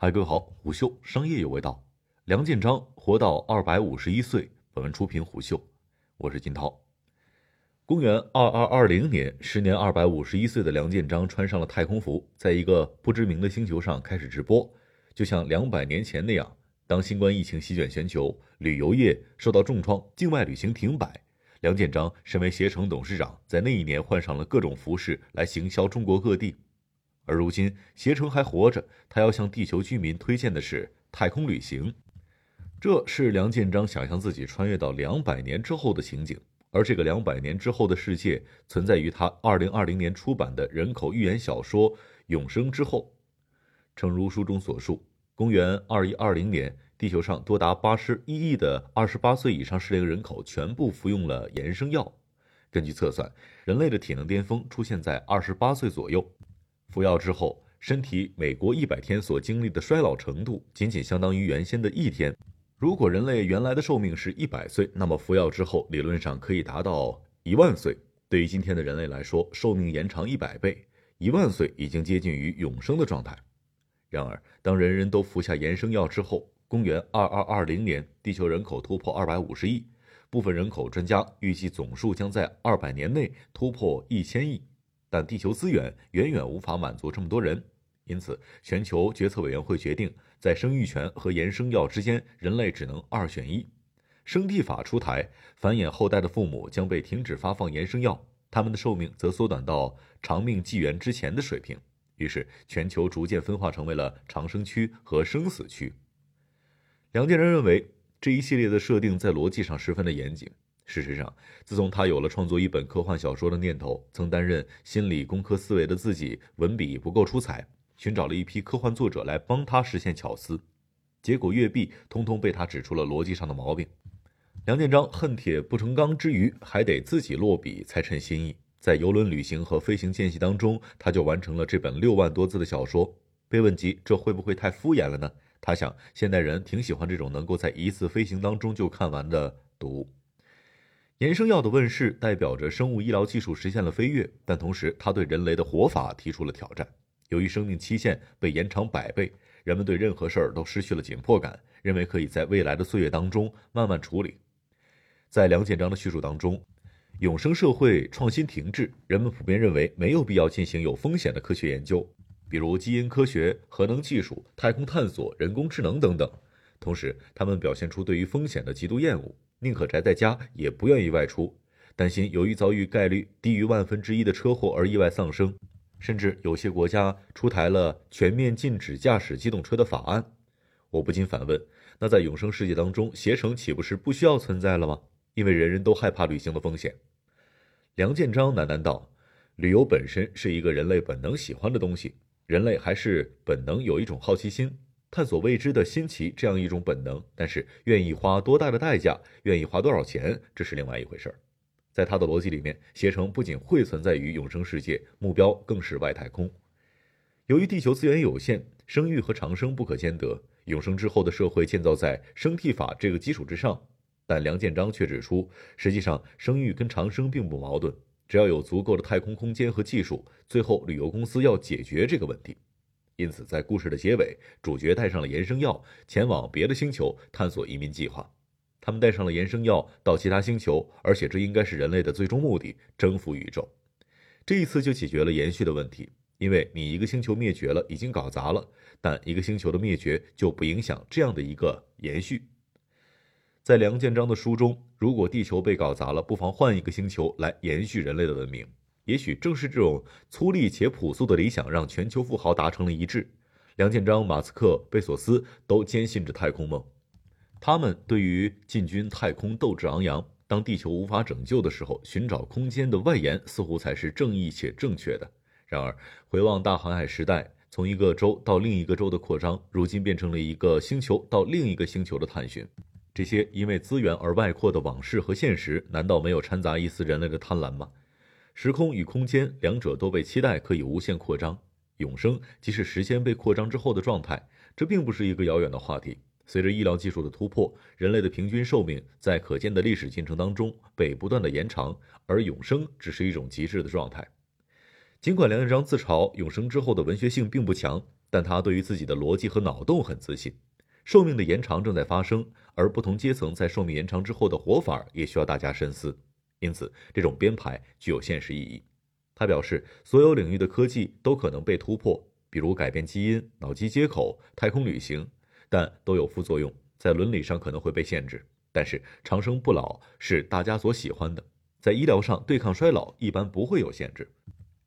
嗨，各位好，虎嗅商业有味道。梁建章活到二百五十一岁。本文出品虎嗅，我是金涛。公元二二二零年，时年二百五十一岁的梁建章穿上了太空服，在一个不知名的星球上开始直播。就像两百年前那样，当新冠疫情席卷全球，旅游业受到重创，境外旅行停摆，梁建章身为携程董事长，在那一年换上了各种服饰来行销中国各地。而如今，携程还活着，他要向地球居民推荐的是太空旅行。这是梁建章想象自己穿越到两百年之后的情景，而这个两百年之后的世界，存在于他二零二零年出版的人口寓言小说《永生》之后。诚如书中所述，公元二一二零年，地球上多达八十一亿的二十八岁以上适龄人口全部服用了延生药。根据测算，人类的体能巅峰出现在二十八岁左右。服药之后，身体每过一百天所经历的衰老程度，仅仅相当于原先的一天。如果人类原来的寿命是一百岁，那么服药之后，理论上可以达到一万岁。对于今天的人类来说，寿命延长一百倍，一万岁已经接近于永生的状态。然而，当人人都服下延生药之后，公元二二二零年，地球人口突破二百五十亿，部分人口专家预计总数将在二百年内突破一千亿。但地球资源远远无法满足这么多人，因此全球决策委员会决定，在生育权和延生药之间，人类只能二选一。生地法出台，繁衍后代的父母将被停止发放延生药，他们的寿命则缩短到长命纪元之前的水平。于是，全球逐渐分化成为了长生区和生死区。梁建章认为，这一系列的设定在逻辑上十分的严谨。事实上，自从他有了创作一本科幻小说的念头，曾担任心理工科思维的自己，文笔不够出彩，寻找了一批科幻作者来帮他实现巧思，结果阅毕通通被他指出了逻辑上的毛病。梁建章恨铁不成钢之余，还得自己落笔才称心意。在游轮旅行和飞行间隙当中，他就完成了这本六万多字的小说。被问及这会不会太敷衍了呢？他想，现代人挺喜欢这种能够在一次飞行当中就看完的读物。延生药的问世代表着生物医疗技术实现了飞跃，但同时它对人类的活法提出了挑战。由于生命期限被延长百倍，人们对任何事儿都失去了紧迫感，认为可以在未来的岁月当中慢慢处理。在梁建章的叙述当中，永生社会创新停滞，人们普遍认为没有必要进行有风险的科学研究，比如基因科学、核能技术、太空探索、人工智能等等。同时，他们表现出对于风险的极度厌恶。宁可宅在家，也不愿意外出，担心由于遭遇概率低于万分之一的车祸而意外丧生，甚至有些国家出台了全面禁止驾驶机动车的法案。我不禁反问：那在永生世界当中，携程岂不是不需要存在了吗？因为人人都害怕旅行的风险。梁建章喃喃道：“旅游本身是一个人类本能喜欢的东西，人类还是本能有一种好奇心。”探索未知的新奇，这样一种本能，但是愿意花多大的代价，愿意花多少钱，这是另外一回事儿。在他的逻辑里面，携程不仅会存在于永生世界，目标更是外太空。由于地球资源有限，生育和长生不可兼得，永生之后的社会建造在生替法这个基础之上。但梁建章却指出，实际上生育跟长生并不矛盾，只要有足够的太空空间和技术，最后旅游公司要解决这个问题。因此，在故事的结尾，主角带上了延生药，前往别的星球探索移民计划。他们带上了延生药到其他星球，而且这应该是人类的最终目的——征服宇宙。这一次就解决了延续的问题，因为你一个星球灭绝了，已经搞砸了；但一个星球的灭绝就不影响这样的一个延续。在梁建章的书中，如果地球被搞砸了，不妨换一个星球来延续人类的文明。也许正是这种粗粝且朴素的理想，让全球富豪达成了一致。梁建章、马斯克、贝索斯都坚信着太空梦，他们对于进军太空斗志昂扬。当地球无法拯救的时候，寻找空间的外延似乎才是正义且正确的。然而，回望大航海时代，从一个洲到另一个洲的扩张，如今变成了一个星球到另一个星球的探寻。这些因为资源而外扩的往事和现实，难道没有掺杂一丝人类的贪婪吗？时空与空间两者都被期待可以无限扩张，永生即是时间被扩张之后的状态。这并不是一个遥远的话题。随着医疗技术的突破，人类的平均寿命在可见的历史进程当中被不断的延长，而永生只是一种极致的状态。尽管梁建章自嘲永生之后的文学性并不强，但他对于自己的逻辑和脑洞很自信。寿命的延长正在发生，而不同阶层在寿命延长之后的活法也需要大家深思。因此，这种编排具有现实意义。他表示，所有领域的科技都可能被突破，比如改变基因、脑机接口、太空旅行，但都有副作用，在伦理上可能会被限制。但是长生不老是大家所喜欢的，在医疗上对抗衰老一般不会有限制。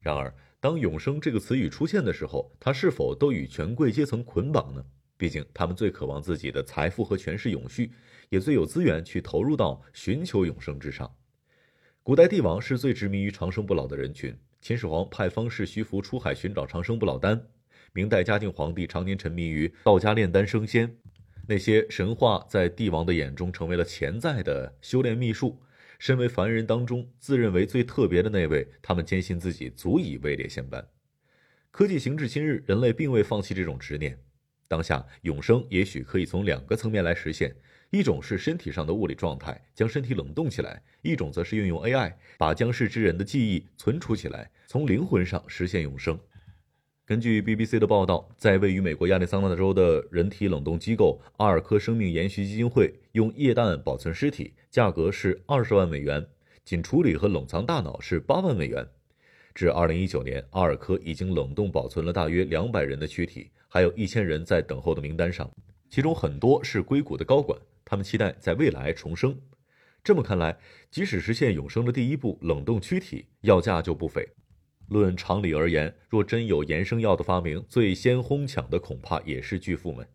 然而，当永生这个词语出现的时候，它是否都与权贵阶层捆绑呢？毕竟他们最渴望自己的财富和权势永续，也最有资源去投入到寻求永生之上。古代帝王是最执迷于长生不老的人群。秦始皇派方士徐福出海寻找长生不老丹，明代嘉靖皇帝常年沉迷于道家炼丹升仙。那些神话在帝王的眼中成为了潜在的修炼秘术。身为凡人当中自认为最特别的那位，他们坚信自己足以位列仙班。科技行至今日，人类并未放弃这种执念。当下永生也许可以从两个层面来实现：一种是身体上的物理状态，将身体冷冻起来；一种则是运用 AI，把将逝之人的记忆存储起来，从灵魂上实现永生。根据 BBC 的报道，在位于美国亚利桑那州的人体冷冻机构阿尔科生命延续基金会，用液氮保存尸体，价格是二十万美元，仅处理和冷藏大脑是八万美元。至二零一九年，阿尔科已经冷冻保存了大约两百人的躯体，还有一千人在等候的名单上，其中很多是硅谷的高管，他们期待在未来重生。这么看来，即使实现永生的第一步冷冻躯体，要价就不菲。论常理而言，若真有延生药的发明，最先哄抢的恐怕也是巨富们。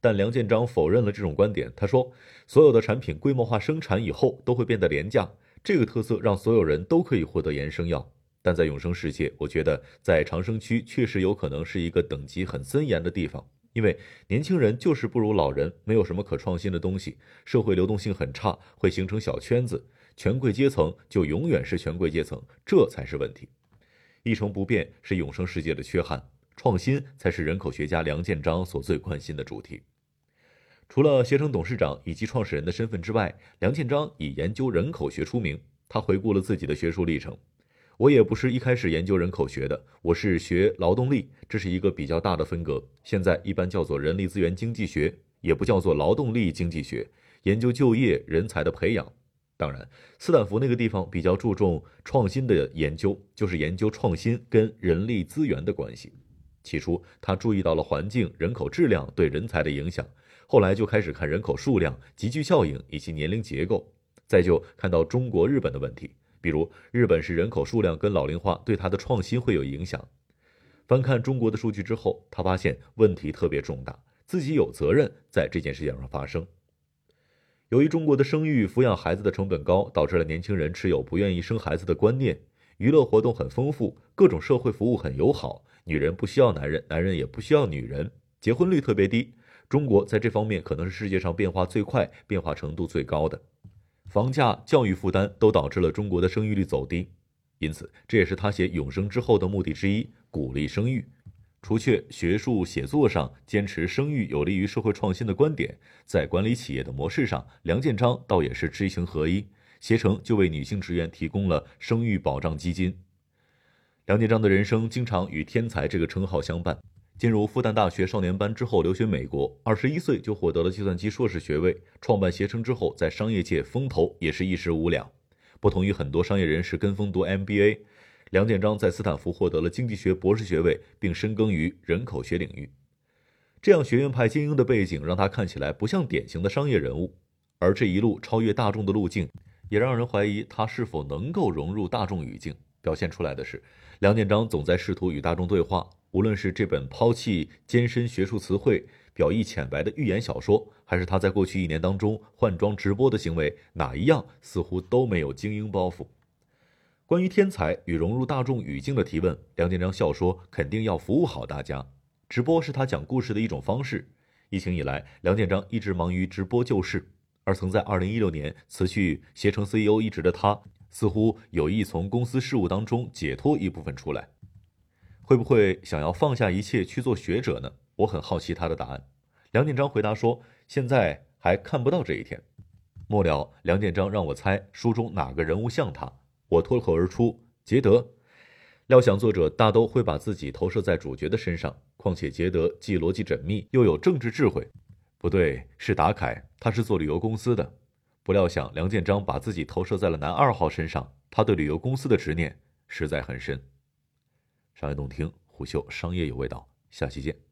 但梁建章否认了这种观点。他说：“所有的产品规模化生产以后都会变得廉价，这个特色让所有人都可以获得延生药。但在永生世界，我觉得在长生区确实有可能是一个等级很森严的地方，因为年轻人就是不如老人，没有什么可创新的东西，社会流动性很差，会形成小圈子，权贵阶层就永远是权贵阶层，这才是问题。”一成不变是永生世界的缺憾，创新才是人口学家梁建章所最关心的主题。除了携程董事长以及创始人的身份之外，梁建章以研究人口学出名。他回顾了自己的学术历程：“我也不是一开始研究人口学的，我是学劳动力，这是一个比较大的分隔。现在一般叫做人力资源经济学，也不叫做劳动力经济学，研究就业人才的培养。”当然，斯坦福那个地方比较注重创新的研究，就是研究创新跟人力资源的关系。起初，他注意到了环境、人口质量对人才的影响，后来就开始看人口数量、集聚效应以及年龄结构，再就看到中国、日本的问题，比如日本是人口数量跟老龄化对它的创新会有影响。翻看中国的数据之后，他发现问题特别重大，自己有责任在这件事情上发生。由于中国的生育、抚养孩子的成本高，导致了年轻人持有不愿意生孩子的观念。娱乐活动很丰富，各种社会服务很友好，女人不需要男人，男人也不需要女人，结婚率特别低。中国在这方面可能是世界上变化最快、变化程度最高的。房价、教育负担都导致了中国的生育率走低，因此这也是他写《永生》之后的目的之一：鼓励生育。除却学术写作上坚持生育有利于社会创新的观点，在管理企业的模式上，梁建章倒也是知行合一。携程就为女性职员提供了生育保障基金。梁建章的人生经常与天才这个称号相伴。进入复旦大学少年班之后，留学美国，二十一岁就获得了计算机硕士学位。创办携程之后，在商业界风头也是一时无两。不同于很多商业人士跟风读 MBA。梁建章在斯坦福获得了经济学博士学位，并深耕于人口学领域。这样学院派精英的背景，让他看起来不像典型的商业人物。而这一路超越大众的路径，也让人怀疑他是否能够融入大众语境。表现出来的是，梁建章总在试图与大众对话。无论是这本抛弃艰深学术词汇、表意浅白的寓言小说，还是他在过去一年当中换装直播的行为，哪一样似乎都没有精英包袱。关于天才与融入大众语境的提问，梁建章笑说：“肯定要服务好大家。直播是他讲故事的一种方式。疫情以来，梁建章一直忙于直播救市，而曾在2016年辞去携程 CEO 一职的他，似乎有意从公司事务当中解脱一部分出来。会不会想要放下一切去做学者呢？我很好奇他的答案。梁建章回答说现在还看不到这一天。末了梁建章让我猜书中哪个人物像他。我脱口而出杰德。料想作者大都会把自己投射在主角的身上。况且杰德既逻辑缜密又有政治智慧。不对是达凯他是做旅游公司的。不料想梁建章把自己投射在了男二号身上他对旅游公司的执念实在很深。商业洞听虎嗅商业有味道，下期见。